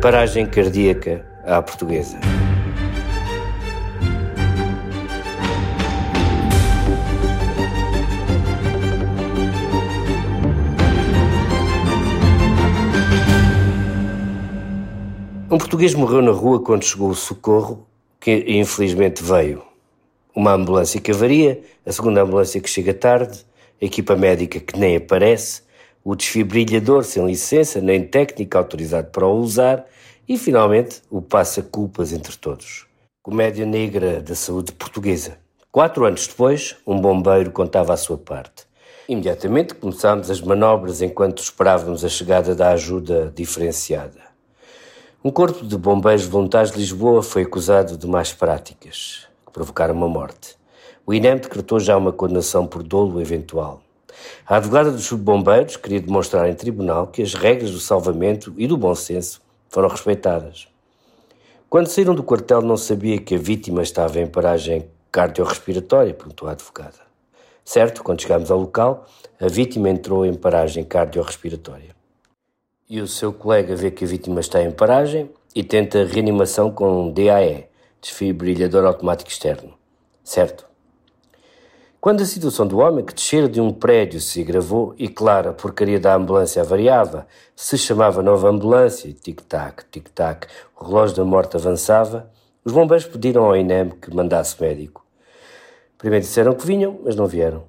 Paragem cardíaca à portuguesa. Um português morreu na rua quando chegou o socorro, que infelizmente veio. Uma ambulância que avaria, a segunda ambulância que chega tarde, a equipa médica que nem aparece, o desfibrilhador sem licença nem técnica autorizado para o usar e, finalmente, o passa-culpas entre todos. Comédia negra da saúde portuguesa. Quatro anos depois, um bombeiro contava a sua parte. Imediatamente começámos as manobras enquanto esperávamos a chegada da ajuda diferenciada. Um corpo de bombeiros voluntários de Lisboa foi acusado de más práticas, que provocaram uma morte. O INEM decretou já uma condenação por dolo eventual. A advogada dos subbombeiros queria demonstrar em tribunal que as regras do salvamento e do bom senso foram respeitadas. Quando saíram do quartel, não sabia que a vítima estava em paragem cardiorrespiratória, perguntou a advogada. Certo, quando chegámos ao local, a vítima entrou em paragem cardiorrespiratória. E o seu colega vê que a vítima está em paragem e tenta reanimação com DAE, desfibrilhador automático externo. Certo? Quando a situação do homem que descera de um prédio se agravou e, claro, a porcaria da ambulância avariava, se chamava nova ambulância, tic-tac, tic-tac, o relógio da morte avançava, os bombeiros pediram ao INEM que mandasse médico. Primeiro disseram que vinham, mas não vieram.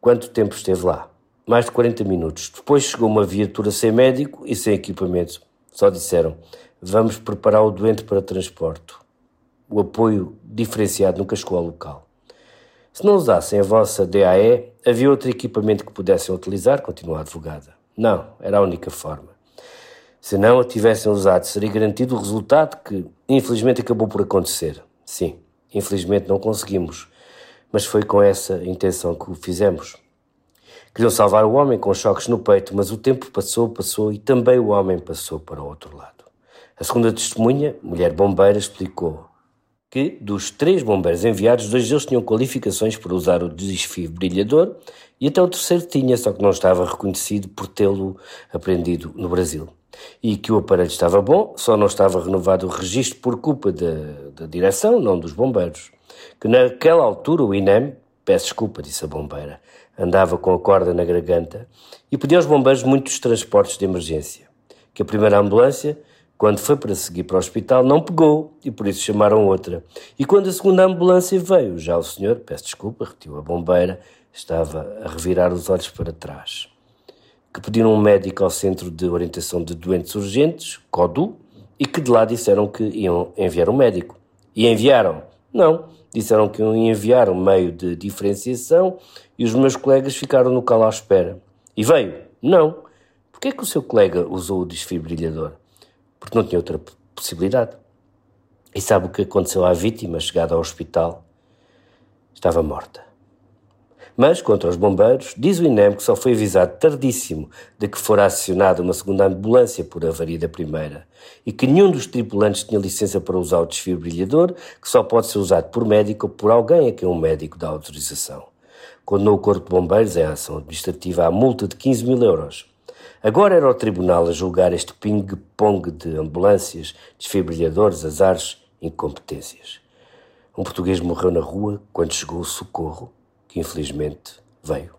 Quanto tempo esteve lá? Mais de 40 minutos. Depois chegou uma viatura sem médico e sem equipamento. Só disseram: vamos preparar o doente para transporte. O apoio diferenciado nunca chegou ao local. Se não usassem a vossa DAE, havia outro equipamento que pudessem utilizar, continuou a advogada. Não, era a única forma. Se não a tivessem usado, seria garantido o resultado que, infelizmente, acabou por acontecer. Sim, infelizmente não conseguimos, mas foi com essa intenção que o fizemos. Queriam salvar o homem com choques no peito, mas o tempo passou, passou e também o homem passou para o outro lado. A segunda testemunha, mulher bombeira, explicou que, dos três bombeiros enviados, dois deles tinham qualificações para usar o desfibrilhador e até o terceiro tinha, só que não estava reconhecido por tê-lo aprendido no Brasil. E que o aparelho estava bom, só não estava renovado o registro por culpa da, da direção, não dos bombeiros. Que naquela altura o INEM, peço desculpa, disse a bombeira, andava com a corda na garganta e pedia aos bombeiros muitos transportes de emergência. Que a primeira ambulância quando foi para seguir para o hospital, não pegou e por isso chamaram outra. E quando a segunda ambulância veio, já o senhor, peço desculpa, retiu a bombeira, estava a revirar os olhos para trás. Que pediram um médico ao Centro de Orientação de Doentes Urgentes, CODU, e que de lá disseram que iam enviar um médico. E enviaram? Não. Disseram que iam enviar um meio de diferenciação e os meus colegas ficaram no calo à espera. E veio? Não. Por que é que o seu colega usou o desfibrilhador? Porque não tinha outra possibilidade. E sabe o que aconteceu à vítima chegada ao hospital? Estava morta. Mas, contra os bombeiros, diz o INEM que só foi avisado tardíssimo de que fora acionada uma segunda ambulância por avaria da primeira e que nenhum dos tripulantes tinha licença para usar o desfibrilhador, que só pode ser usado por médico ou por alguém a quem um médico dá autorização. Condenou o Corpo de Bombeiros em ação administrativa à multa de 15 mil euros. Agora era o tribunal a julgar este ping-pong de ambulâncias, desfibrilhadores, azares, incompetências. Um português morreu na rua quando chegou o socorro, que infelizmente veio.